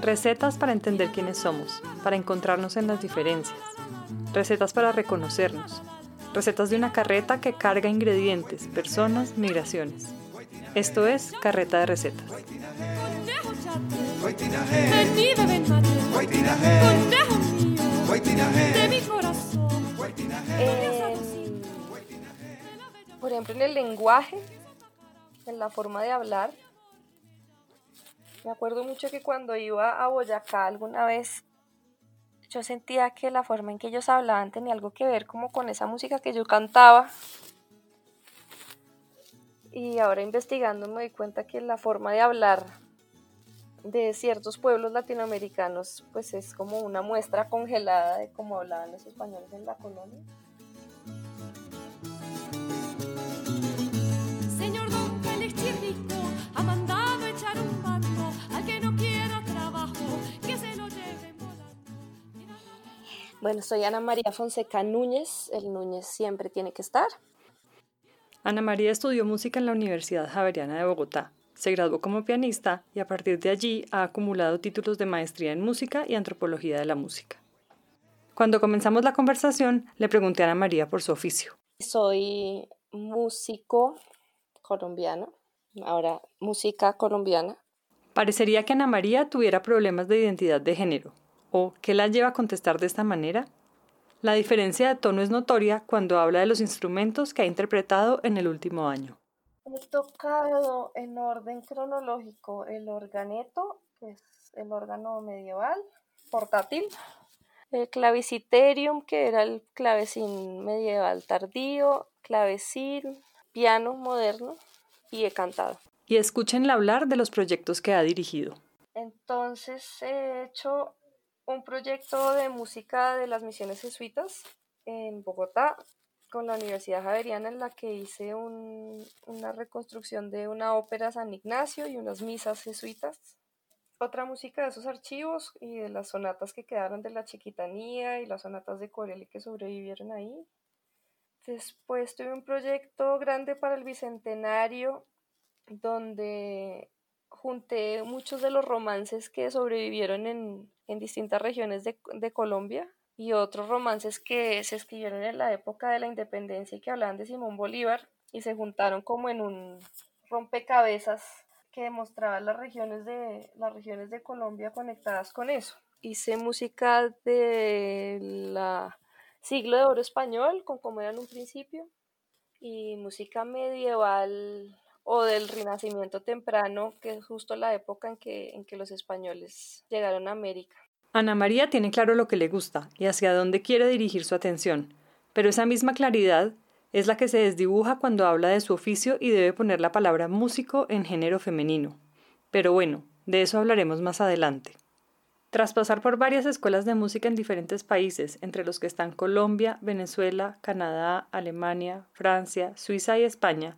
Recetas para entender quiénes somos, para encontrarnos en las diferencias. Recetas para reconocernos. Recetas de una carreta que carga ingredientes, personas, migraciones. Esto es Carreta de Recetas. por ejemplo, en el lenguaje, en la forma de hablar, me acuerdo mucho que cuando iba a Boyacá alguna vez, yo sentía que la forma en que ellos hablaban tenía algo que ver como con esa música que yo cantaba. Y ahora investigando me doy cuenta que la forma de hablar de ciertos pueblos latinoamericanos pues es como una muestra congelada de cómo hablaban los españoles en la colonia. Bueno, soy Ana María Fonseca Núñez. El Núñez siempre tiene que estar. Ana María estudió música en la Universidad Javeriana de Bogotá. Se graduó como pianista y a partir de allí ha acumulado títulos de maestría en música y antropología de la música. Cuando comenzamos la conversación, le pregunté a Ana María por su oficio. Soy músico colombiano, ahora música colombiana. Parecería que Ana María tuviera problemas de identidad de género, ¿O qué la lleva a contestar de esta manera? La diferencia de tono es notoria cuando habla de los instrumentos que ha interpretado en el último año. He tocado en orden cronológico el organeto, que es el órgano medieval, portátil, el claviciterium, que era el clavecín medieval tardío, clavecín, piano moderno, y he cantado. Y escúchenla hablar de los proyectos que ha dirigido. Entonces he hecho un proyecto de música de las misiones jesuitas en Bogotá con la Universidad Javeriana en la que hice una reconstrucción de una ópera San Ignacio y unas misas jesuitas. Otra música de esos archivos y de las sonatas que quedaron de la Chiquitanía y las sonatas de Corelli que sobrevivieron ahí. Después tuve un proyecto grande para el Bicentenario donde junté muchos de los romances que sobrevivieron en, en distintas regiones de, de, Colombia y otros romances que se escribieron en la época de la independencia y que hablaban de Simón Bolívar y se juntaron como en un rompecabezas que demostraba las regiones de, las regiones de Colombia conectadas con eso. Hice música de la siglo de oro español, con como era en un principio, y música medieval o del Renacimiento temprano, que es justo la época en que, en que los españoles llegaron a América. Ana María tiene claro lo que le gusta y hacia dónde quiere dirigir su atención, pero esa misma claridad es la que se desdibuja cuando habla de su oficio y debe poner la palabra músico en género femenino. Pero bueno, de eso hablaremos más adelante. Tras pasar por varias escuelas de música en diferentes países, entre los que están Colombia, Venezuela, Canadá, Alemania, Francia, Suiza y España,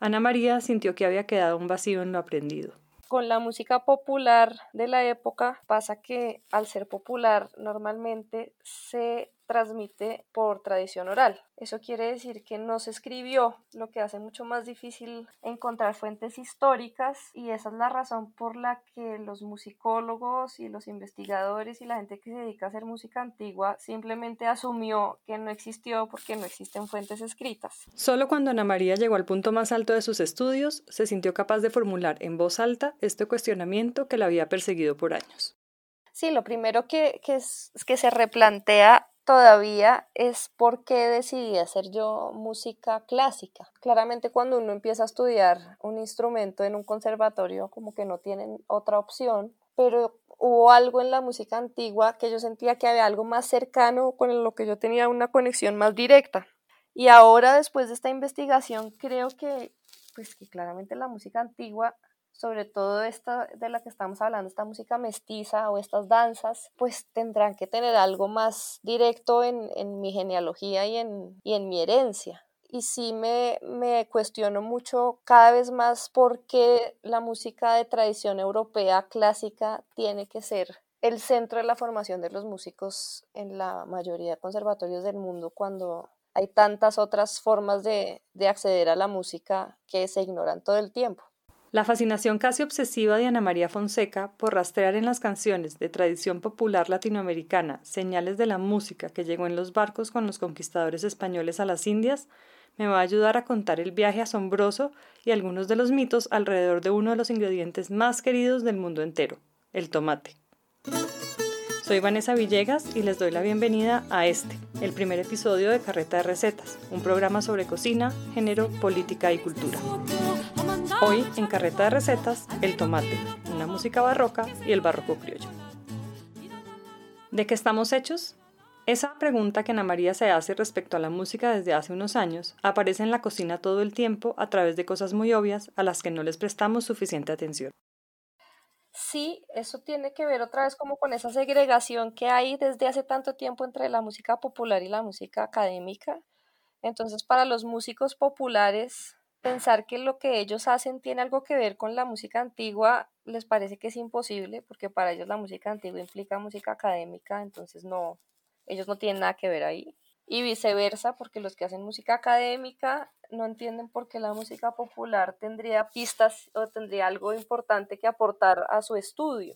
Ana María sintió que había quedado un vacío en lo aprendido. Con la música popular de la época pasa que al ser popular normalmente se transmite por tradición oral. Eso quiere decir que no se escribió, lo que hace mucho más difícil encontrar fuentes históricas y esa es la razón por la que los musicólogos y los investigadores y la gente que se dedica a hacer música antigua simplemente asumió que no existió porque no existen fuentes escritas. Solo cuando Ana María llegó al punto más alto de sus estudios, se sintió capaz de formular en voz alta este cuestionamiento que la había perseguido por años. Sí, lo primero que, que, que se replantea todavía es por qué decidí hacer yo música clásica. Claramente cuando uno empieza a estudiar un instrumento en un conservatorio como que no tienen otra opción, pero hubo algo en la música antigua que yo sentía que había algo más cercano con lo que yo tenía una conexión más directa. Y ahora después de esta investigación creo que pues que claramente la música antigua sobre todo esta de la que estamos hablando, esta música mestiza o estas danzas, pues tendrán que tener algo más directo en, en mi genealogía y en, y en mi herencia. Y sí me, me cuestiono mucho cada vez más por qué la música de tradición europea clásica tiene que ser el centro de la formación de los músicos en la mayoría de conservatorios del mundo cuando hay tantas otras formas de, de acceder a la música que se ignoran todo el tiempo. La fascinación casi obsesiva de Ana María Fonseca por rastrear en las canciones de tradición popular latinoamericana señales de la música que llegó en los barcos con los conquistadores españoles a las Indias me va a ayudar a contar el viaje asombroso y algunos de los mitos alrededor de uno de los ingredientes más queridos del mundo entero, el tomate. Soy Vanessa Villegas y les doy la bienvenida a este, el primer episodio de Carreta de Recetas, un programa sobre cocina, género, política y cultura. Hoy, en Carreta de Recetas, el tomate, una música barroca y el barroco criollo. ¿De qué estamos hechos? Esa pregunta que Ana María se hace respecto a la música desde hace unos años aparece en la cocina todo el tiempo a través de cosas muy obvias a las que no les prestamos suficiente atención. Sí, eso tiene que ver otra vez como con esa segregación que hay desde hace tanto tiempo entre la música popular y la música académica. Entonces, para los músicos populares, pensar que lo que ellos hacen tiene algo que ver con la música antigua les parece que es imposible, porque para ellos la música antigua implica música académica, entonces no, ellos no tienen nada que ver ahí. Y viceversa, porque los que hacen música académica no entienden por qué la música popular tendría pistas o tendría algo importante que aportar a su estudio.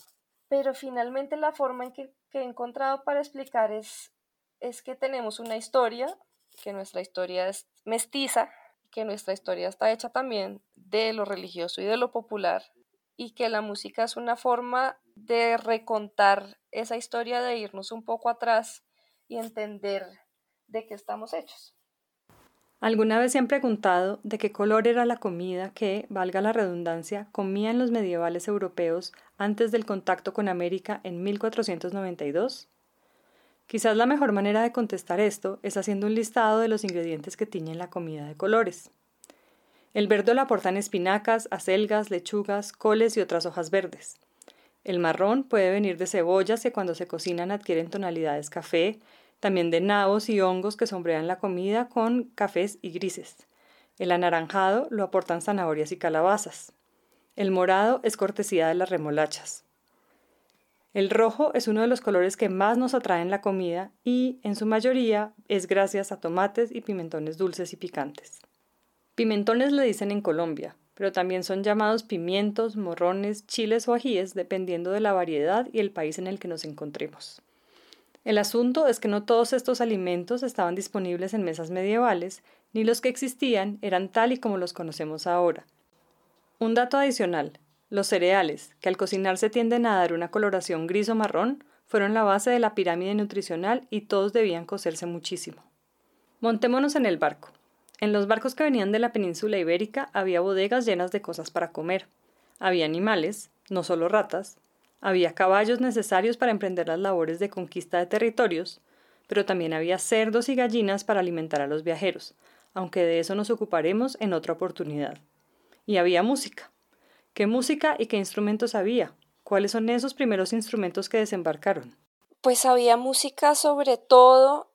Pero finalmente la forma en que, he encontrado para explicar es, es que tenemos una historia, que nuestra historia es mestiza, que nuestra historia está hecha también de lo religioso y de lo popular, y que la música es una forma de recontar esa historia, de irnos un poco atrás y entender de qué estamos hechos. ¿Alguna vez se han preguntado de qué color era la comida que, valga la redundancia, comían los medievales europeos antes del contacto con América en 1492? Quizás la mejor manera de contestar esto es haciendo un listado de los ingredientes que tiñen la comida de colores. El verde lo aportan espinacas, acelgas, lechugas, coles y otras hojas verdes. El marrón puede venir de cebollas que cuando se cocinan adquieren tonalidades café, también de nabos y hongos que sombrean la comida con cafés y grises. El anaranjado lo aportan zanahorias y calabazas. El morado es cortesía de las remolachas. El rojo es uno de los colores que más nos atraen la comida y, en su mayoría, es gracias a tomates y pimentones dulces y picantes. Pimentones le dicen en Colombia, pero también son llamados pimientos, morrones, chiles o ajíes dependiendo de la variedad y el país en el que nos encontremos. El asunto es que no todos estos alimentos estaban disponibles en mesas medievales, ni los que existían eran tal y como los conocemos ahora. Un dato adicional, los cereales, que al cocinarse tienden a dar una coloración gris o marrón, fueron la base de la pirámide nutricional y todos debían cocerse muchísimo. Montémonos en el barco. En los barcos que venían de la península ibérica había bodegas llenas de cosas para comer. Había animales, no solo ratas, había caballos necesarios para emprender las labores de conquista de territorios, pero también había cerdos y gallinas para alimentar a los viajeros, aunque de eso nos ocuparemos en otra oportunidad. Y había música. ¿Qué música y qué instrumentos había? ¿Cuáles son esos primeros instrumentos que desembarcaron? Pues había música sobre todo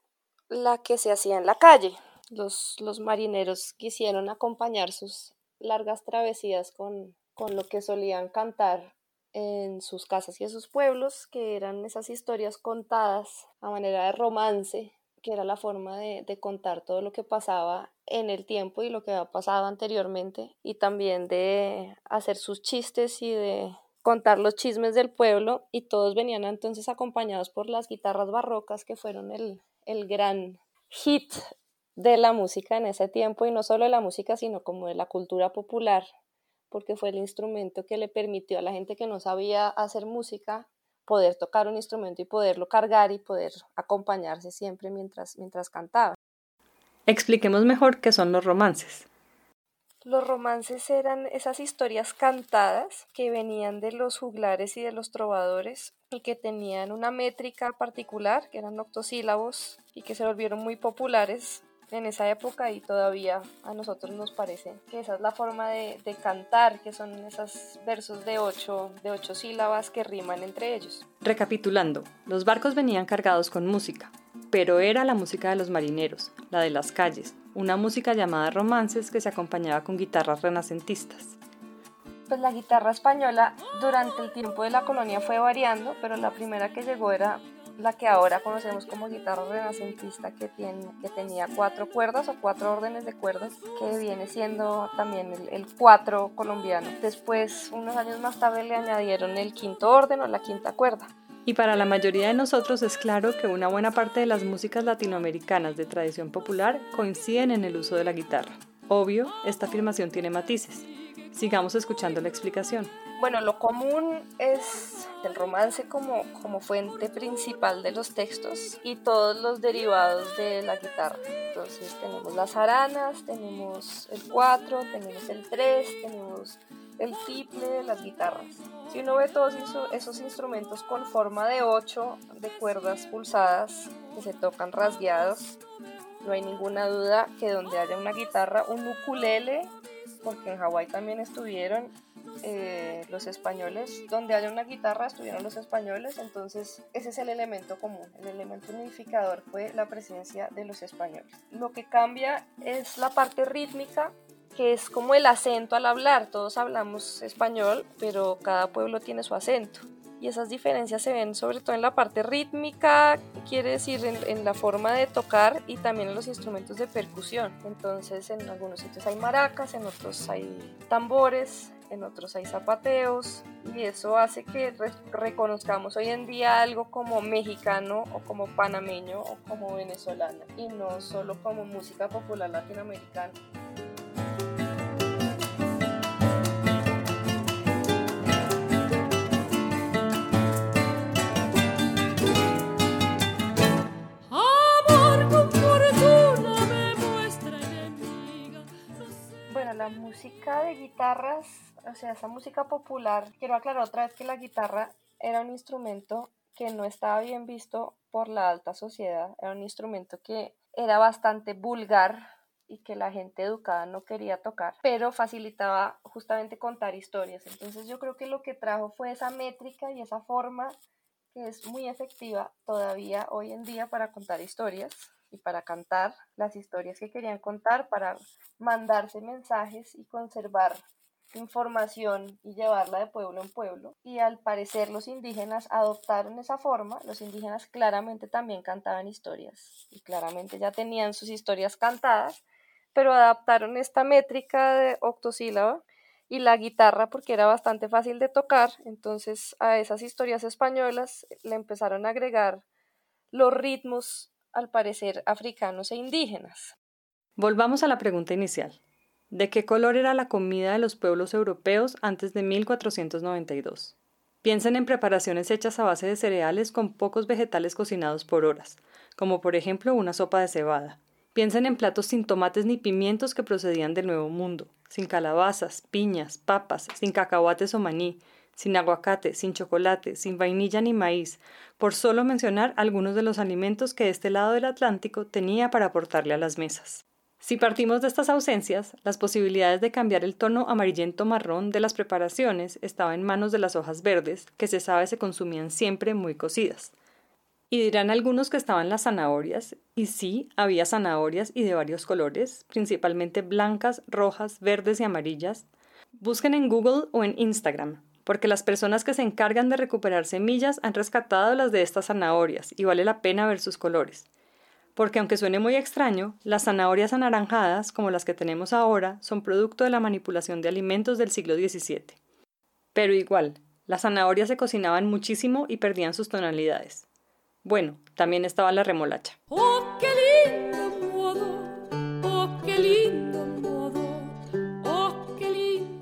la que se hacía en la calle, los, los marineros quisieron acompañar sus largas travesías con, con lo que solían cantar en sus casas y en sus pueblos, que eran esas historias contadas a manera de romance, que era la forma de, de, contar todo lo que pasaba en el tiempo y lo que había pasado anteriormente, y también de hacer sus chistes y de contar los chismes del pueblo, y todos venían entonces acompañados por las guitarras barrocas, que fueron el, el gran hit de la música en ese tiempo y no solo de la música, sino como de la cultura popular, porque fue el instrumento que le permitió a la gente que no sabía hacer música poder tocar un instrumento y poderlo cargar y poder acompañarse siempre mientras, mientras cantaba. Expliquemos mejor qué son los romances. Los romances eran esas historias cantadas que venían de los juglares y de los trovadores y que tenían una métrica particular, que eran octosílabos y que se volvieron muy populares en esa época y todavía a nosotros nos parece que esa es la forma de, cantar, que son esos versos de ocho, de ocho sílabas que riman entre ellos. Recapitulando, los barcos venían cargados con música, pero era la música de los marineros, la de las calles, una música llamada romances que se acompañaba con guitarras renacentistas. Pues la guitarra española durante el tiempo de la colonia fue variando, pero la primera que llegó era la que ahora conocemos como guitarra renacentista que, tiene, que tenía cuatro cuerdas o cuatro órdenes de cuerdas que viene siendo también el, el cuatro colombiano. Después, unos años más tarde, le añadieron el quinto orden o la quinta cuerda. Y para la mayoría de nosotros es claro que una buena parte de las músicas latinoamericanas de tradición popular coinciden en el uso de la guitarra. Obvio, esta afirmación tiene matices. Sigamos escuchando la explicación. Bueno, lo común es el romance como, como fuente principal de los textos y todos los derivados de la guitarra. Entonces tenemos las aranas, tenemos el 4, tenemos el 3, tenemos el triple de las guitarras. Si uno ve todos esos instrumentos con forma de 8 de cuerdas pulsadas que se tocan rasgueados, no hay ninguna duda que donde haya una guitarra, un ukulele, porque en Hawái también estuvieron eh, los españoles, donde haya una guitarra estuvieron los españoles, entonces ese es el elemento común, el elemento unificador fue la presencia de los españoles. Lo que cambia es la parte rítmica que es como el acento al hablar. Todos hablamos español, pero cada pueblo tiene su acento. Y esas diferencias se ven sobre todo en la parte rítmica, quiere decir en, la forma de tocar y también en los instrumentos de percusión. Entonces en algunos sitios hay maracas, en otros hay tambores, en otros hay zapateos y eso hace que reconozcamos hoy en día algo como mexicano o como panameño o como venezolano y no solo como música popular latinoamericana. música de guitarras, o sea, esa música popular, quiero aclarar otra vez que la guitarra era un instrumento que no estaba bien visto por la alta sociedad, era un instrumento que era bastante vulgar y que la gente educada no quería tocar, pero facilitaba justamente contar historias. Entonces yo creo que lo que trajo fue esa métrica y esa forma que es muy efectiva todavía hoy en día para contar historias y para cantar las historias que querían contar, para mandarse mensajes y conservar información y llevarla de pueblo en pueblo. Y al parecer los indígenas adoptaron esa forma, los indígenas claramente también cantaban historias y claramente ya tenían sus historias cantadas, pero adaptaron esta métrica de octosílaba y la guitarra porque era bastante fácil de tocar, entonces a esas historias españolas le empezaron a agregar los ritmos al parecer africanos e indígenas. Volvamos a la pregunta inicial. ¿De qué color era la comida de los pueblos europeos antes de 1492? Piensen en preparaciones hechas a base de cereales con pocos vegetales cocinados por horas, como por ejemplo una sopa de cebada. Piensen en platos sin tomates ni pimientos que procedían del Nuevo Mundo, sin calabazas, piñas, papas, sin cacahuates o maní, sin aguacate, sin chocolate, sin vainilla ni maíz, por solo mencionar algunos de los alimentos que este lado del Atlántico tenía para aportarle a las mesas. Si partimos de estas ausencias, las posibilidades de cambiar el tono amarillento marrón de las preparaciones estaban en manos de las hojas verdes, que se sabe se consumían siempre muy cocidas. Y dirán algunos que estaban las zanahorias, y sí, había zanahorias y de varios colores, principalmente blancas, rojas, verdes y amarillas. Busquen en Google o en Instagram, porque las personas que se encargan de recuperar semillas han rescatado las de estas zanahorias y vale la pena ver sus colores. Porque aunque suene muy extraño, las zanahorias anaranjadas, como las que tenemos ahora, son producto de la manipulación de alimentos del siglo XVII. Pero igual, las zanahorias se cocinaban muchísimo y perdían sus tonalidades. Bueno, también estaba la remolacha. ¡Oh, qué lindo modo! ¡Oh, qué lindo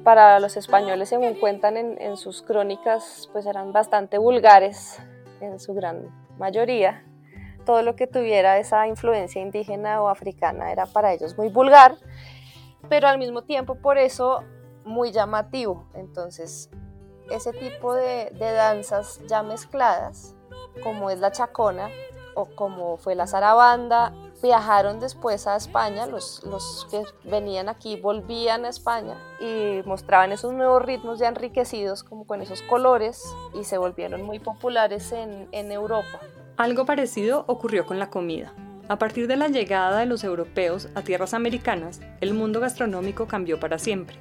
para los españoles, según cuentan en, sus crónicas, pues eran bastante vulgares en su gran mayoría. Todo lo que tuviera esa influencia indígena o africana era para ellos muy vulgar, pero al mismo tiempo por eso muy llamativo. Entonces, ese tipo de, danzas ya mezcladas, como es la chacona o como fue la zarabanda viajaron después a España, los, que venían aquí volvían a España y mostraban esos nuevos ritmos ya enriquecidos como con esos colores y se volvieron muy populares en Europa. Algo parecido ocurrió con la comida. A partir de la llegada de los europeos a tierras americanas, el mundo gastronómico cambió para siempre.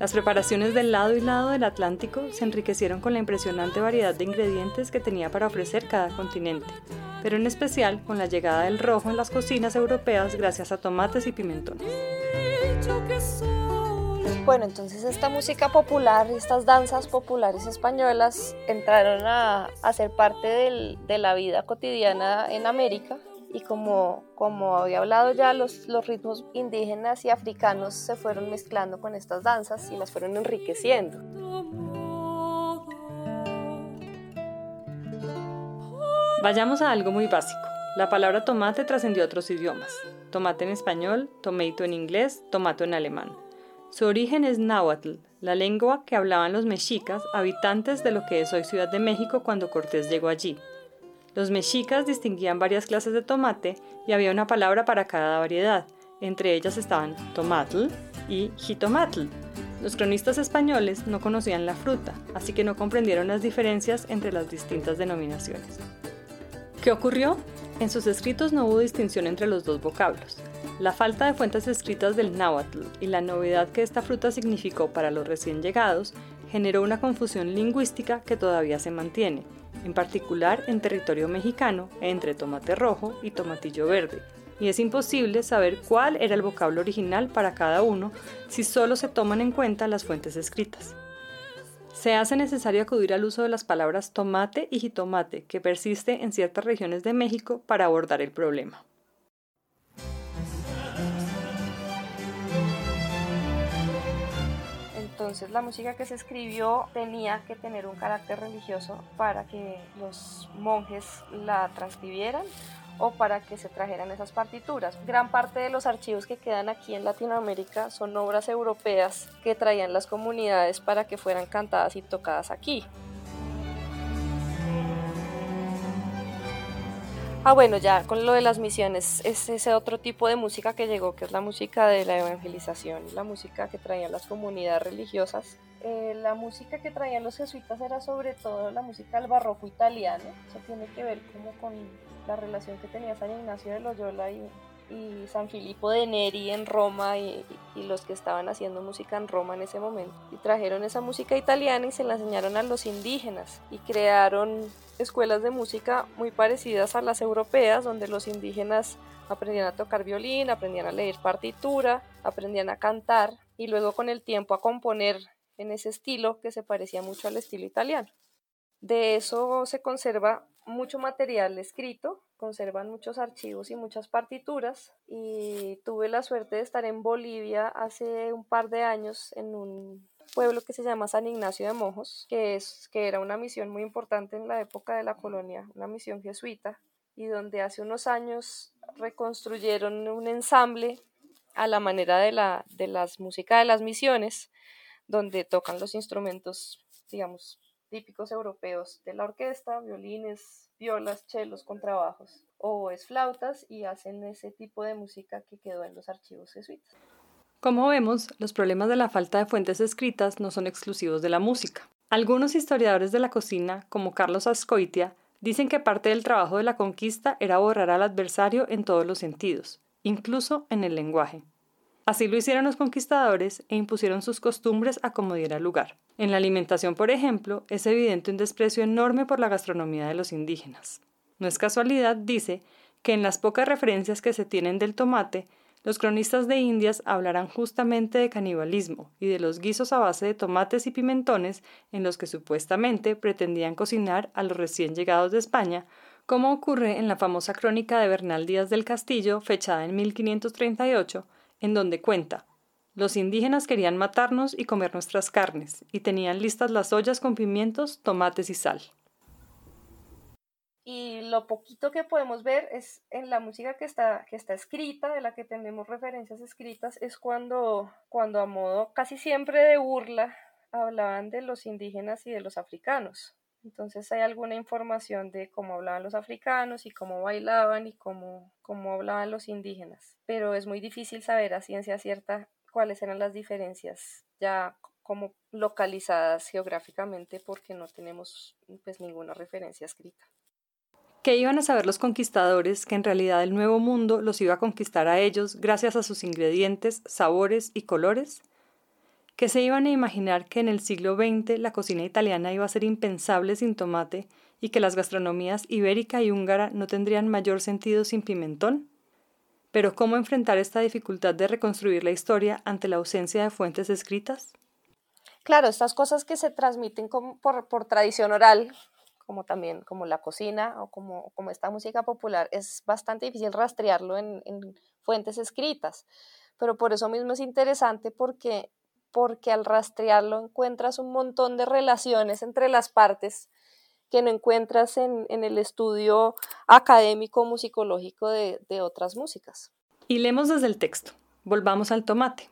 Las preparaciones del lado y lado del Atlántico se enriquecieron con la impresionante variedad de ingredientes que tenía para ofrecer cada continente, pero en especial con la llegada del rojo en las cocinas europeas gracias a tomates y pimentones. Bueno, entonces esta música popular, estas danzas populares españolas entraron a, ser parte de la vida cotidiana en América y como, como había hablado ya, los, los ritmos indígenas y africanos se fueron mezclando con estas danzas y las fueron enriqueciendo. Vayamos a algo muy básico. La palabra tomate trascendió a otros idiomas. Tomate en español, tomato en inglés, tomato en alemán. Su origen es náhuatl, la lengua que hablaban los mexicas, habitantes de lo que es hoy Ciudad de México cuando Cortés llegó allí. Los mexicas distinguían varias clases de tomate y había una palabra para cada variedad. Entre ellas estaban tomatl y jitomatl. Los cronistas españoles no conocían la fruta, así que no comprendieron las diferencias entre las distintas denominaciones. ¿Qué ocurrió? En sus escritos no hubo distinción entre los dos vocablos. La falta de fuentes escritas del náhuatl y la novedad que esta fruta significó para los recién llegados generó una confusión lingüística que todavía se mantiene, en particular en territorio mexicano, entre tomate rojo y tomatillo verde, y es imposible saber cuál era el vocablo original para cada uno si solo se toman en cuenta las fuentes escritas. Se hace necesario acudir al uso de las palabras tomate y jitomate, que persiste en ciertas regiones de México para abordar el problema. Entonces la música que se escribió tenía que tener un carácter religioso para que los monjes la transcribieran o para que se trajeran esas partituras. Gran parte de los archivos que quedan aquí en Latinoamérica son obras europeas que traían las comunidades para que fueran cantadas y tocadas aquí. Ah, bueno, ya con lo de las misiones, es ese otro tipo de música que llegó, que es la música de la evangelización, la música que traían las comunidades religiosas. Eh, la música que traían los jesuitas era sobre todo la música del barroco italiano, eso tiene que ver como con la relación que tenía San Ignacio de Loyola y, y San Filippo de Neri en Roma y, y, los que estaban haciendo música en Roma en ese momento. Y trajeron esa música italiana y se la enseñaron a los indígenas y crearon escuelas de música muy parecidas a las europeas, donde los indígenas aprendían a tocar violín, aprendían a leer partitura, aprendían a cantar y luego con el tiempo a componer en ese estilo que se parecía mucho al estilo italiano. De eso se conserva mucho material escrito, conservan muchos archivos y muchas partituras y tuve la suerte de estar en Bolivia hace un par de años en un pueblo que se llama San Ignacio de Mojos, que, es, que era una misión muy importante en la época de la colonia, una misión jesuita, y donde hace unos años reconstruyeron un ensamble a la manera de la de las músicas de las misiones, donde tocan los instrumentos, digamos, típicos europeos de la orquesta, violines, violas, chelos, contrabajos, o es flautas y hacen ese tipo de música que quedó en los archivos jesuitas. Como vemos, los problemas de la falta de fuentes escritas no son exclusivos de la música. Algunos historiadores de la cocina, como Carlos Ascoitia, dicen que parte del trabajo de la conquista era borrar al adversario en todos los sentidos, incluso en el lenguaje. Así lo hicieron los conquistadores e impusieron sus costumbres a como diera lugar. En la alimentación, por ejemplo, es evidente un desprecio enorme por la gastronomía de los indígenas. No es casualidad, dice, que en las pocas referencias que se tienen del tomate los cronistas de Indias hablarán justamente de canibalismo y de los guisos a base de tomates y pimentones en los que supuestamente pretendían cocinar a los recién llegados de España, como ocurre en la famosa crónica de Bernal Díaz del Castillo, fechada en 1538, en donde cuenta los indígenas querían matarnos y comer nuestras carnes, y tenían listas las ollas con pimientos, tomates y sal y lo poquito que podemos ver es en la música que está, escrita, de la que tenemos referencias escritas, es cuando, cuando a modo casi siempre de burla hablaban de los indígenas y de los africanos. Entonces hay alguna información de cómo hablaban los africanos y cómo bailaban y cómo, cómo hablaban los indígenas. Pero es muy difícil saber a ciencia cierta cuáles eran las diferencias ya como localizadas geográficamente porque no tenemos pues ninguna referencia escrita. ¿Qué iban a saber los conquistadores que en realidad el nuevo mundo los iba a conquistar a ellos gracias a sus ingredientes, sabores y colores? Que se iban a imaginar que en el siglo XX la cocina italiana iba a ser impensable sin tomate y que las gastronomías ibérica y húngara no tendrían mayor sentido sin pimentón? Pero ¿cómo enfrentar esta dificultad de reconstruir la historia ante la ausencia de fuentes escritas? Claro, estas cosas que se transmiten por, tradición oral, como también como la cocina o como, como esta música popular, es bastante difícil rastrearlo en, en fuentes escritas. Pero por eso mismo es interesante porque, porque al rastrearlo encuentras un montón de relaciones entre las partes que no encuentras en, el estudio académico musicológico de, otras músicas. Y leemos desde el texto. Volvamos al tomate.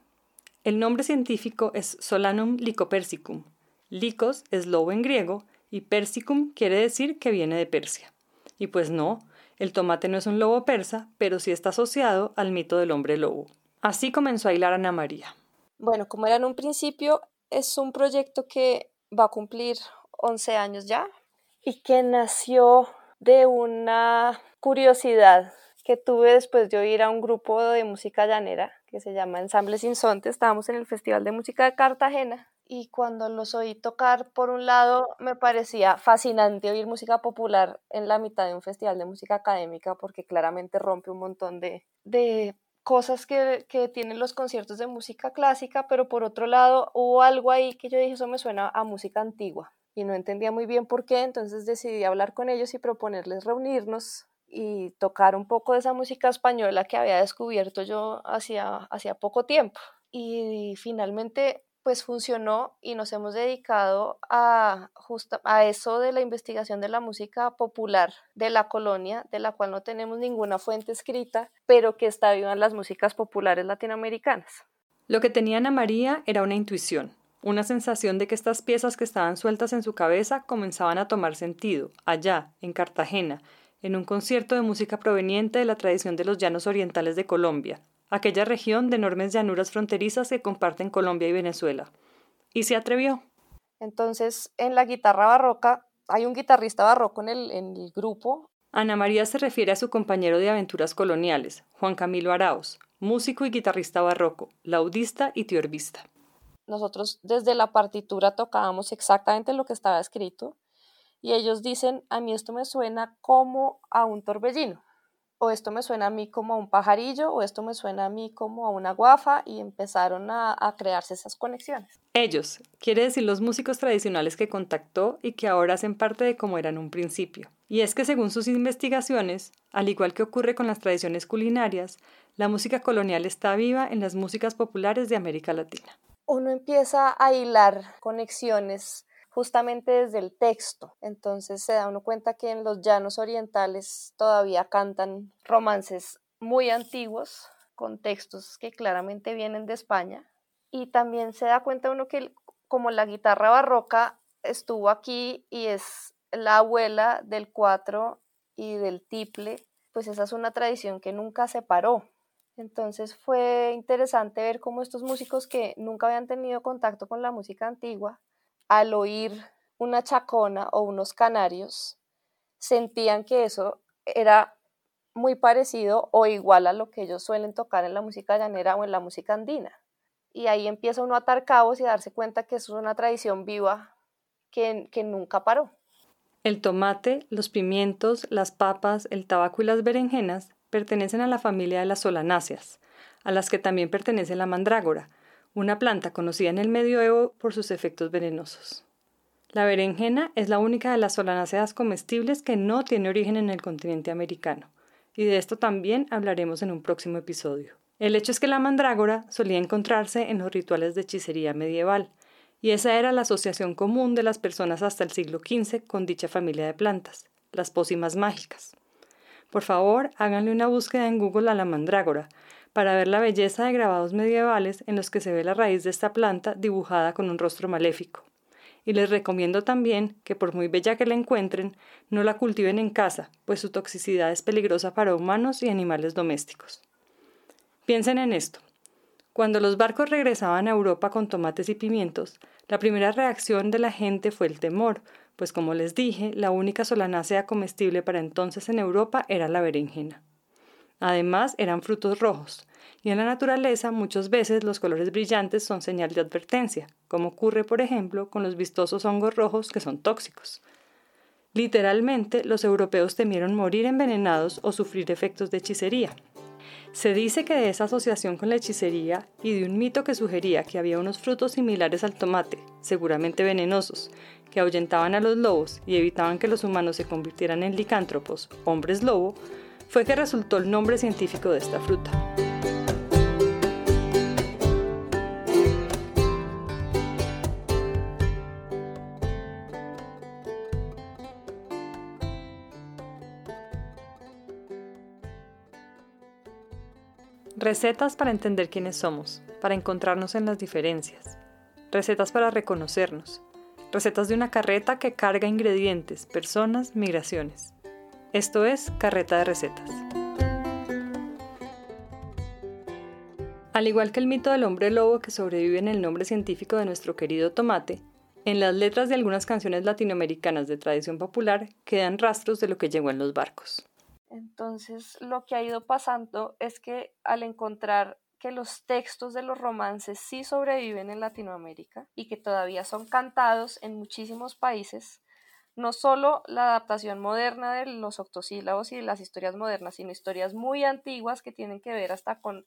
El nombre científico es Solanum lycopersicum. Lycos es lobo en griego y persicum quiere decir que viene de Persia. Y pues no, el tomate no es un lobo persa, pero sí está asociado al mito del hombre lobo. Así comenzó a hilar Ana María. Bueno, como era en un principio, es un proyecto que va a cumplir 11 años ya, y que nació de una curiosidad que tuve después de oír a un grupo de música llanera que se llama Ensamble Sinsonte. Estábamos en el Festival de Música de Cartagena y cuando los oí tocar, por un lado, me parecía fascinante oír música popular en la mitad de un festival de música académica porque claramente rompe un montón de, de cosas que, que, tienen los conciertos de música clásica, pero por otro lado hubo algo ahí que yo dije, eso me suena a música antigua y no entendía muy bien por qué, entonces decidí hablar con ellos y proponerles reunirnos y tocar un poco de esa música española que había descubierto yo hacía, hacía poco tiempo. Y finalmente pues funcionó y nos hemos dedicado a, justo, a eso de la investigación de la música popular de la colonia, de la cual no tenemos ninguna fuente escrita, pero que está viva en las músicas populares latinoamericanas. Lo que tenía Ana María era una intuición, una sensación de que estas piezas que estaban sueltas en su cabeza comenzaban a tomar sentido, allá, en Cartagena, en un concierto de música proveniente de la tradición de los llanos orientales de Colombia, aquella región de enormes llanuras fronterizas que comparten Colombia y Venezuela. Y se atrevió. Entonces, en la guitarra barroca, hay un guitarrista barroco en el, en el grupo. Ana María se refiere a su compañero de aventuras coloniales, Juan Camilo Arauz, músico y guitarrista barroco, laudista y tiorbista nosotros desde la partitura tocábamos exactamente lo que estaba escrito y ellos dicen, a mí esto me suena como a un torbellino, o esto me suena a mí como a un pajarillo, o esto me suena a mí como a una guafa, y empezaron a, a crearse esas conexiones. Ellos, quiere decir los músicos tradicionales que contactó y que ahora hacen parte de cómo eran un principio. Y es que según sus investigaciones, al igual que ocurre con las tradiciones culinarias, la música colonial está viva en las músicas populares de América Latina uno empieza a hilar conexiones justamente desde el texto. Entonces se da uno cuenta que en los llanos orientales todavía cantan romances muy antiguos con textos que claramente vienen de España. Y también se da cuenta uno que como la guitarra barroca estuvo aquí y es la abuela del cuatro y del tiple, pues esa es una tradición que nunca se paró. Entonces fue interesante ver cómo estos músicos que nunca habían tenido contacto con la música antigua, al oír una chacona o unos canarios, sentían que eso era muy parecido o igual a lo que ellos suelen tocar en la música llanera o en la música andina. Y ahí empieza uno a atar cabos y a darse cuenta que eso es una tradición viva que, que nunca paró. El tomate, los pimientos, las papas, el tabaco y las berenjenas pertenecen a la familia de las solanáceas, a las que también pertenece la mandrágora, una planta conocida en el medioevo por sus efectos venenosos. La berenjena es la única de las solanáceas comestibles que no tiene origen en el continente americano, y de esto también hablaremos en un próximo episodio. El hecho es que la mandrágora solía encontrarse en los rituales de hechicería medieval, y esa era la asociación común de las personas hasta el siglo XV con dicha familia de plantas, las pócimas mágicas. Por favor, háganle una búsqueda en Google a la mandrágora para ver la belleza de grabados medievales en los que se ve la raíz de esta planta dibujada con un rostro maléfico. Y les recomiendo también que por muy bella que la encuentren, no la cultiven en casa, pues su toxicidad es peligrosa para humanos y animales domésticos. Piensen en esto. Cuando los barcos regresaban a Europa con tomates y pimientos, la primera reacción de la gente fue el temor, pues como les dije, la única solanácea comestible para entonces en Europa era la berenjena. Además, eran frutos rojos, Y en la naturaleza muchas veces los colores brillantes son señal de advertencia, como ocurre por ejemplo con los vistosos hongos rojos que son tóxicos. Literalmente, los europeos temieron morir envenenados o sufrir efectos de hechicería. Se dice que de esa asociación con la hechicería y de un mito que sugería que había unos frutos similares al tomate, seguramente venenosos, que ahuyentaban a los lobos y evitaban que los humanos se convirtieran en licántropos, hombres lobo, fue que resultó el nombre científico de esta fruta. Recetas para entender quiénes somos, para encontrarnos en las diferencias. Recetas para reconocernos. Recetas de una carreta que carga ingredientes, personas, migraciones. Esto es Carreta de Recetas. Al igual que el mito del hombre lobo que sobrevive en el nombre científico de nuestro querido tomate, en las letras de algunas canciones latinoamericanas de tradición popular quedan rastros de lo que llegó en los barcos. Entonces, lo que ha ido pasando es que al encontrar que los textos de los romances sí sobreviven en Latinoamérica y que todavía son cantados en muchísimos países, no solo la adaptación moderna de los octosílabos y de las historias modernas, sino historias muy antiguas que tienen que ver hasta con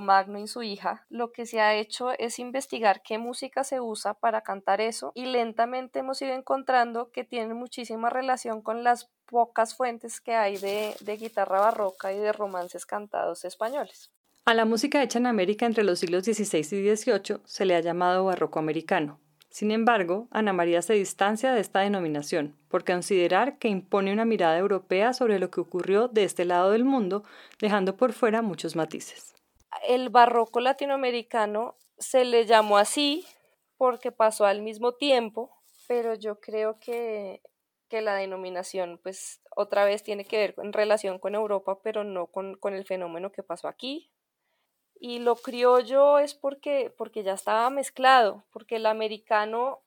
Magno y su hija, lo que se ha hecho es investigar qué música se usa para cantar eso y lentamente hemos ido encontrando que tiene muchísima relación con las pocas fuentes que hay de, de guitarra barroca y de romances cantados españoles. A la música hecha en América entre los siglos XVI y XVIII se le ha llamado barroco americano. Sin embargo, Ana María se distancia de esta denominación, por considerar que impone una mirada europea sobre lo que ocurrió de este lado del mundo, dejando por fuera muchos matices el barroco latinoamericano se le llamó así porque pasó al mismo tiempo, pero yo creo que, la denominación pues otra vez tiene que ver en relación con Europa, pero no con, el fenómeno que pasó aquí. Y lo criollo es porque, porque ya estaba mezclado, porque el americano,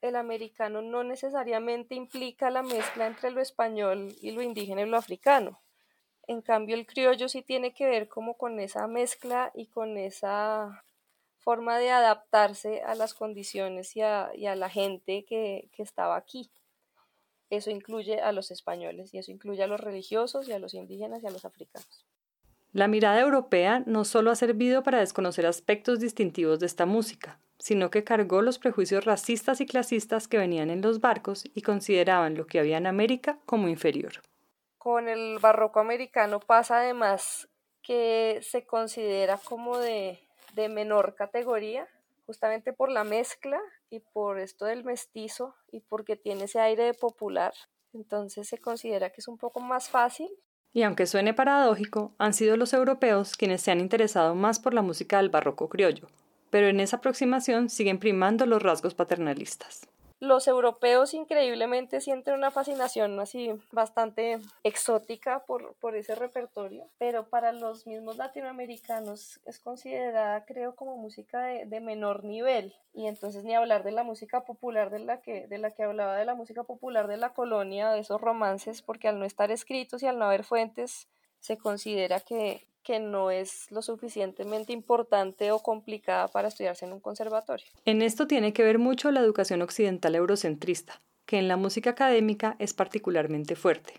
el americano no necesariamente implica la mezcla entre lo español y lo indígena y lo africano. En cambio, el criollo sí tiene que ver como con esa mezcla y con esa forma de adaptarse a las condiciones y a, la gente que, que estaba aquí. Eso incluye a los españoles y eso incluye a los religiosos y a los indígenas y a los africanos. La mirada europea no solo ha servido para desconocer aspectos distintivos de esta música, sino que cargó los prejuicios racistas y clasistas que venían en los barcos y consideraban lo que había en América como inferior. Con el barroco americano pasa además que se considera como de, menor categoría, justamente por la mezcla y por esto del mestizo y porque tiene ese aire de popular. Entonces se considera que es un poco más fácil. Y aunque suene paradójico, han sido los europeos quienes se han interesado más por la música del barroco criollo, pero en esa aproximación siguen primando los rasgos paternalistas. Los europeos increíblemente sienten una fascinación así bastante exótica por, por ese repertorio, pero para los mismos latinoamericanos es considerada, creo, como música de, de, menor nivel. Y entonces ni hablar de la música popular de la, que, de la que hablaba, de la música popular de la colonia, de esos romances, porque al no estar escritos y al no haber fuentes, se considera que, que no es lo suficientemente importante o complicada para estudiarse en un conservatorio. En esto tiene que ver mucho la educación occidental eurocentrista, que en la música académica es particularmente fuerte.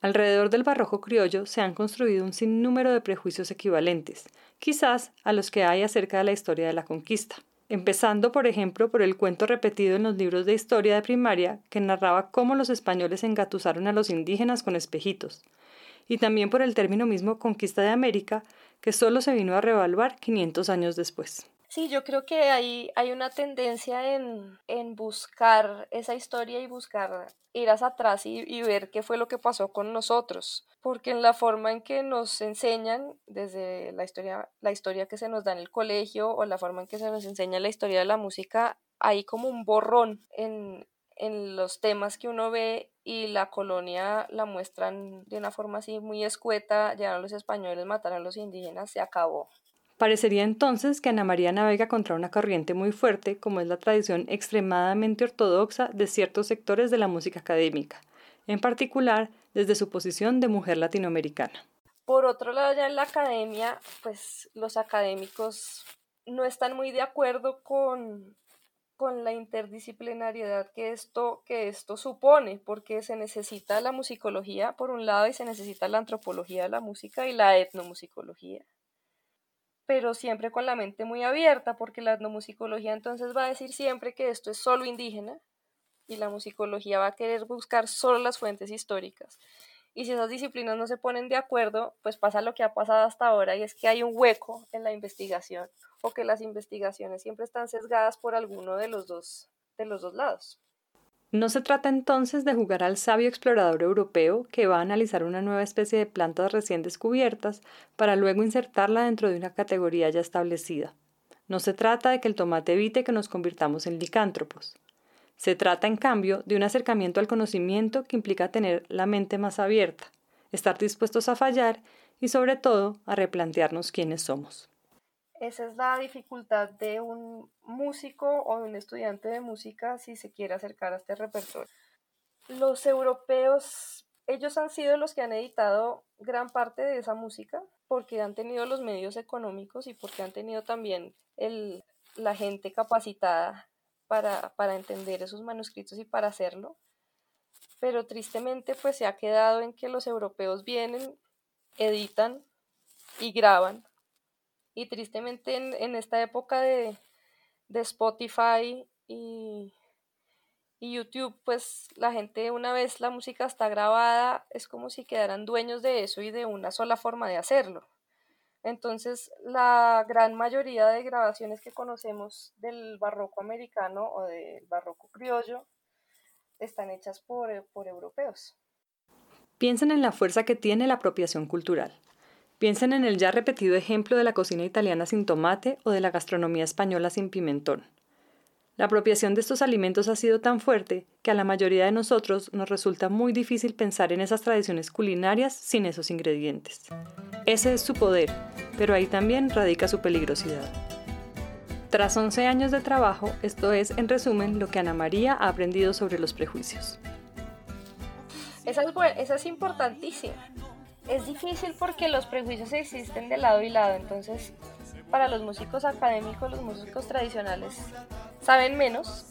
Alrededor del barroco criollo se han construido un sinnúmero de prejuicios equivalentes, quizás a los que hay acerca de la historia de la conquista, empezando por ejemplo por el cuento repetido en los libros de historia de primaria que narraba cómo los españoles engatusaron a los indígenas con espejitos, y también por el término mismo conquista de América, que solo se vino a revaluar 500 años después. Sí, yo creo que hay, hay una tendencia en, en buscar esa historia y buscar ir hacia atrás y, y, ver qué fue lo que pasó con nosotros, porque en la forma en que nos enseñan, desde la historia, la historia que se nos da en el colegio o la forma en que se nos enseña la historia de la música, hay como un borrón en, en los temas que uno ve y la colonia la muestran de una forma así muy escueta, llegaron los españoles, mataron a los indígenas, se acabó. Parecería entonces que Ana María navega contra una corriente muy fuerte, como es la tradición extremadamente ortodoxa de ciertos sectores de la música académica, en particular desde su posición de mujer latinoamericana. Por otro lado, ya en la academia, pues los académicos no están muy de acuerdo con, con la interdisciplinariedad que esto, que esto supone, porque se necesita la musicología por un lado y se necesita la antropología de la música y la etnomusicología pero siempre con la mente muy abierta, porque la etnomusicología entonces va a decir siempre que esto es solo indígena y la musicología va a querer buscar solo las fuentes históricas. Y si esas disciplinas no se ponen de acuerdo, pues pasa lo que ha pasado hasta ahora y es que hay un hueco en la investigación o que las investigaciones siempre están sesgadas por alguno de los dos, de los dos lados. No se trata entonces de jugar al sabio explorador europeo que va a analizar una nueva especie de plantas recién descubiertas para luego insertarla dentro de una categoría ya establecida. No se trata de que el tomate evite que nos convirtamos en licántropos. Se trata, en cambio, de un acercamiento al conocimiento que implica tener la mente más abierta, estar dispuestos a fallar y, sobre todo, a replantearnos quiénes somos. Esa es la dificultad de un músico o de un estudiante de música si se quiere acercar a este repertorio. Los europeos, ellos han sido los que han editado gran parte de esa música porque han tenido los medios económicos y porque han tenido también el, la gente capacitada para, para entender esos manuscritos y para hacerlo. Pero tristemente pues se ha quedado en que los europeos vienen, editan y graban y tristemente en, esta época de, Spotify y, YouTube, pues la gente una vez la música está grabada, es como si quedaran dueños de eso y de una sola forma de hacerlo. Entonces, la gran mayoría de grabaciones que conocemos del barroco americano o del barroco criollo están hechas por, por europeos. Piensen en la fuerza que tiene la apropiación cultural. Piensen en el ya repetido ejemplo de la cocina italiana sin tomate o de la gastronomía española sin pimentón. La apropiación de estos alimentos ha sido tan fuerte que a la mayoría de nosotros nos resulta muy difícil pensar en esas tradiciones culinarias sin esos ingredientes. Ese es su poder, pero ahí también radica su peligrosidad. Tras 11 años de trabajo, esto es, en resumen, lo que Ana María ha aprendido sobre los prejuicios. Esa es, esa es es difícil porque los prejuicios existen de lado y lado, entonces para los músicos académicos, los músicos tradicionales saben menos.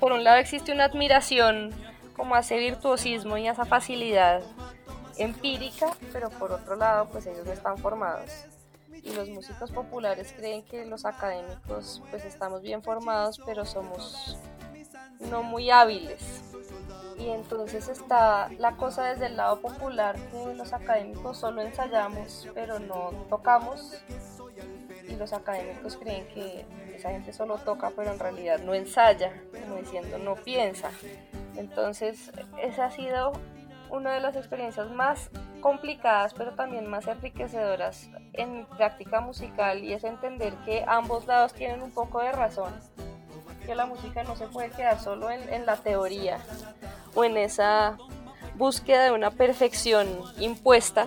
Por un lado existe una admiración como a ese virtuosismo y a esa facilidad empírica, pero por otro lado pues ellos no están formados. Y los músicos populares creen que los académicos pues estamos bien formados, pero somos no muy hábiles y entonces está la cosa desde el lado popular que los académicos solo ensayamos pero no tocamos y los académicos creen que esa gente solo toca pero en realidad no ensaya, como diciendo no piensa. Entonces esa ha sido una de las experiencias más complicadas pero también más enriquecedoras en práctica musical y es entender que ambos lados tienen un poco de razón que la música no se puede quedar solo en, en la teoría o en esa búsqueda de una perfección impuesta,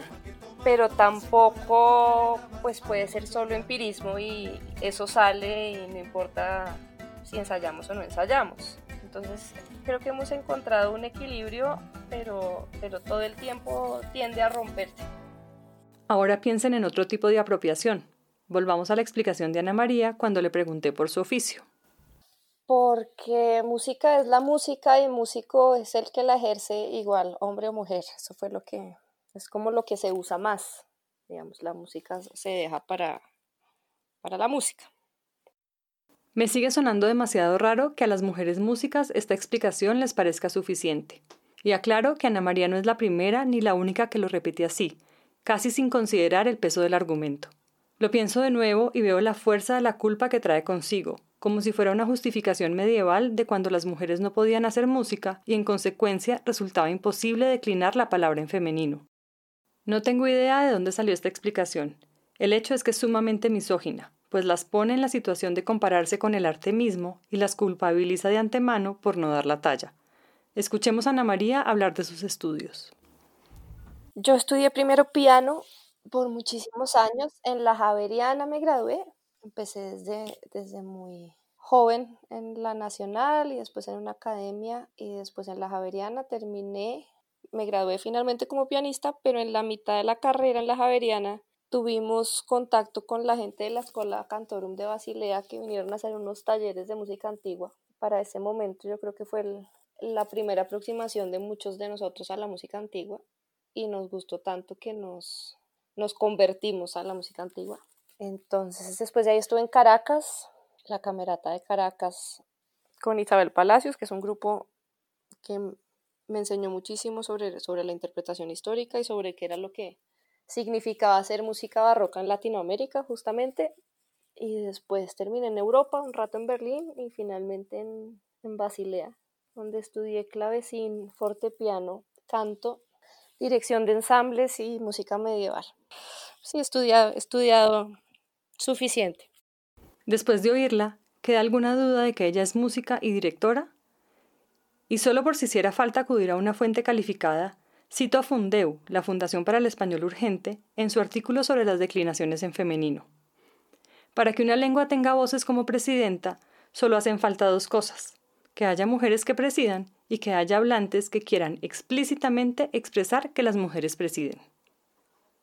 pero tampoco pues puede ser solo empirismo y eso sale y no importa si ensayamos o no ensayamos. Entonces creo que hemos encontrado un equilibrio, pero, pero todo el tiempo tiende a romperse. Ahora piensen en otro tipo de apropiación. Volvamos a la explicación de Ana María cuando le pregunté por su oficio porque música es la música y músico es el que la ejerce igual, hombre o mujer. Eso fue lo que, es como lo que se usa más. Digamos, la música se deja para, para la música. Me sigue sonando demasiado raro que a las mujeres músicas esta explicación les parezca suficiente. Y aclaro que Ana María no es la primera ni la única que lo repite así, casi sin considerar el peso del argumento. Lo pienso de nuevo y veo la fuerza de la culpa que trae consigo, como si fuera una justificación medieval de cuando las mujeres no podían hacer música y en consecuencia resultaba imposible declinar la palabra en femenino. No tengo idea de dónde salió esta explicación. El hecho es que es sumamente misógina, pues las pone en la situación de compararse con el arte mismo y las culpabiliza de antemano por no dar la talla. Escuchemos a Ana María hablar de sus estudios. Yo estudié primero piano por muchísimos años. En la Javeriana me gradué empecé desde, desde muy joven en la nacional y después en una academia y después en la Javeriana terminé me gradué finalmente como pianista, pero en la mitad de la carrera en la Javeriana tuvimos contacto con la gente de la Escuela Cantorum de Basilea que vinieron a hacer unos talleres de música antigua. Para ese momento yo creo que fue la primera aproximación de muchos de nosotros a la música antigua y nos gustó tanto que nos, nos convertimos a la música antigua. Entonces después de ahí estuve en Caracas, la Camerata de Caracas con Isabel Palacios, que es un grupo que me enseñó muchísimo sobre, sobre la interpretación histórica y sobre qué era lo que significaba hacer música barroca en Latinoamérica justamente. Y después terminé en Europa, un rato en Berlín y finalmente en, en Basilea, donde estudié clavecín, fortepiano, canto, dirección de ensambles y música medieval. Sí, estudiado, estudiado suficiente. Después de oírla, ¿queda alguna duda de que ella es música y directora? Y solo por si hiciera falta acudir a una fuente calificada, cito a Fundeu, la Fundación para el Español Urgente, en su artículo sobre las declinaciones en femenino. Para que una lengua tenga voces como presidenta, solo hacen falta dos cosas, que haya mujeres que presidan y que haya hablantes que quieran explícitamente expresar que las mujeres presiden.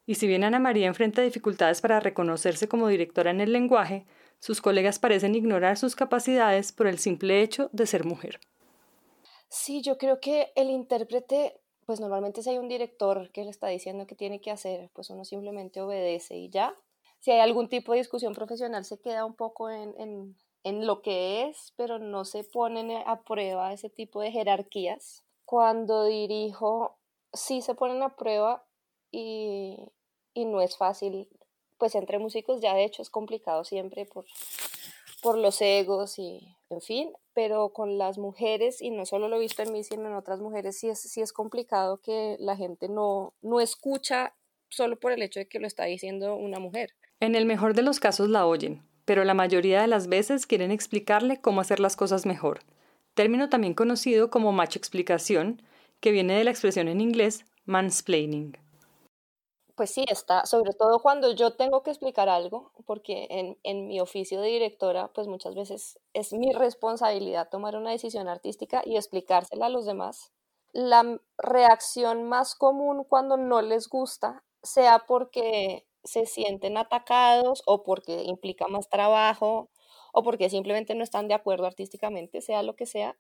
Y si bien Ana María enfrenta dificultades para reconocerse como directora en el lenguaje, sus colegas parecen ignorar sus capacidades por el simple hecho de ser mujer. Sí, yo creo que el intérprete, pues normalmente si hay un director que le está diciendo que tiene que hacer, pues uno simplemente obedece y ya. Si hay algún tipo de discusión profesional se queda un poco en, en, en lo que es, pero no se ponen a prueba ese tipo de jerarquías. Cuando dirijo, sí se ponen a prueba y, y no es fácil pues entre músicos ya de hecho es complicado siempre por, por los egos y en fin, pero con las mujeres, y no solo lo he visto en mí, sino en otras mujeres, sí es, sí es complicado que la gente no, no escucha solo por el hecho de que lo está diciendo una mujer. En el mejor de los casos la oyen, pero la mayoría de las veces quieren explicarle cómo hacer las cosas mejor, término también conocido como macho explicación, que viene de la expresión en inglés mansplaining pues sí, está, sobre todo cuando yo tengo que explicar algo, porque en, mi oficio de directora, pues muchas veces es mi responsabilidad tomar una decisión artística y explicársela a los demás. La reacción más común cuando no les gusta, sea porque se sienten atacados o porque implica más trabajo o porque simplemente no están de acuerdo artísticamente, sea lo que sea,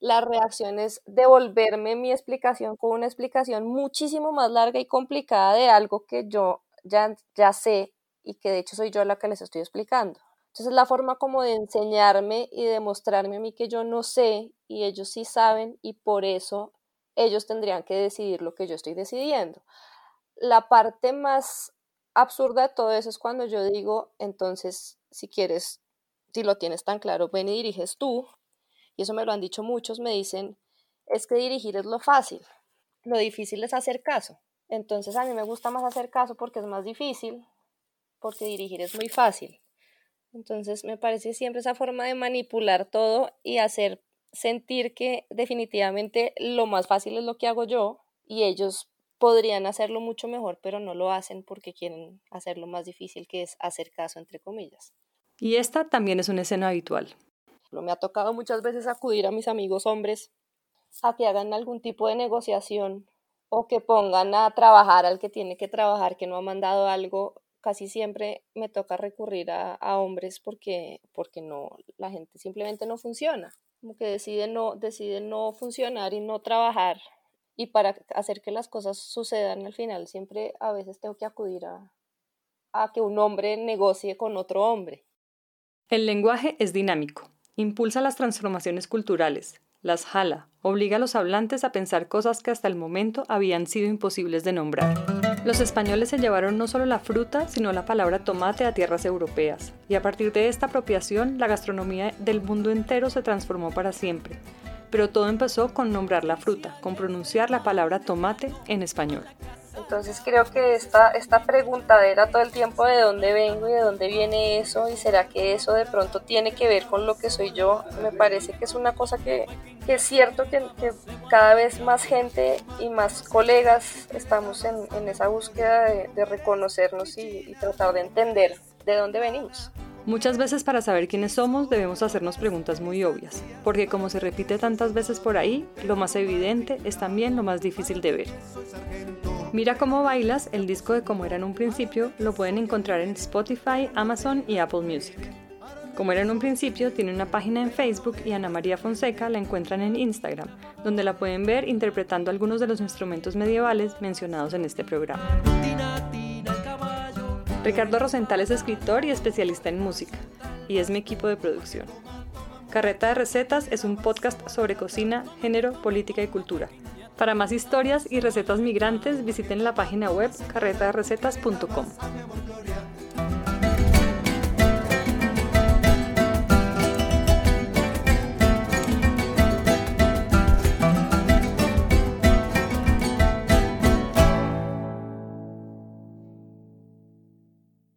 la reacción es devolverme mi explicación con una explicación muchísimo más larga y complicada de algo que yo ya, ya sé y que de hecho soy yo la que les estoy explicando. Entonces la forma como de enseñarme y demostrarme a mí que yo no sé y ellos sí saben y por eso ellos tendrían que decidir lo que yo estoy decidiendo. La parte más absurda de todo eso es cuando yo digo, entonces, si quieres, si lo tienes tan claro, ven y diriges tú, y eso me lo han dicho muchos, me dicen, es que dirigir es lo fácil, lo difícil es hacer caso. Entonces a mí me gusta más hacer caso porque es más difícil, porque dirigir es muy fácil. Entonces me parece siempre esa forma de manipular todo y hacer sentir que definitivamente lo más fácil es lo que hago yo y ellos podrían hacerlo mucho mejor, pero no lo hacen porque quieren hacer lo más difícil que es hacer caso, entre comillas. Y esta también es una escena habitual. Me ha tocado muchas veces acudir a mis amigos hombres a que hagan algún tipo de negociación o que pongan a trabajar al que tiene que trabajar, que no ha mandado algo. Casi siempre me toca recurrir a, hombres porque, porque no, la gente simplemente no funciona. Como que decide no, decide no funcionar y no trabajar. Y para hacer que las cosas sucedan al final, siempre a veces tengo que acudir a, a que un hombre negocie con otro hombre. El lenguaje es dinámico Impulsa las transformaciones culturales, las jala, obliga a los hablantes a pensar cosas que hasta el momento habían sido imposibles de nombrar. Los españoles se llevaron no solo la fruta, sino la palabra tomate a tierras europeas, y a partir de esta apropiación la gastronomía del mundo entero se transformó para siempre. Pero todo empezó con nombrar la fruta, con pronunciar la palabra tomate en español. Entonces creo que esta, esta preguntadera todo el tiempo de dónde vengo y de dónde viene eso y será que eso de pronto tiene que ver con lo que soy yo, me parece que es una cosa que, es cierto que, cada vez más gente y más colegas estamos en, esa búsqueda de, reconocernos y tratar de entender de dónde venimos. Muchas veces para saber quiénes somos debemos hacernos preguntas muy obvias, porque como se repite tantas veces por ahí, lo más evidente es también lo más difícil de ver. Mira cómo bailas, el disco de Como era en un principio, lo pueden encontrar en Spotify, Amazon y Apple Music. Como era en un principio, tiene una página en Facebook y Ana María Fonseca la encuentran en Instagram, donde la pueden ver interpretando algunos de los instrumentos medievales mencionados en este programa. Ricardo Rosenthal es escritor y especialista en música, y es mi equipo de producción. Carreta de Recetas es un podcast sobre cocina, género, política y cultura. Para más historias y recetas migrantes, visiten la página web carretaderecetas.com.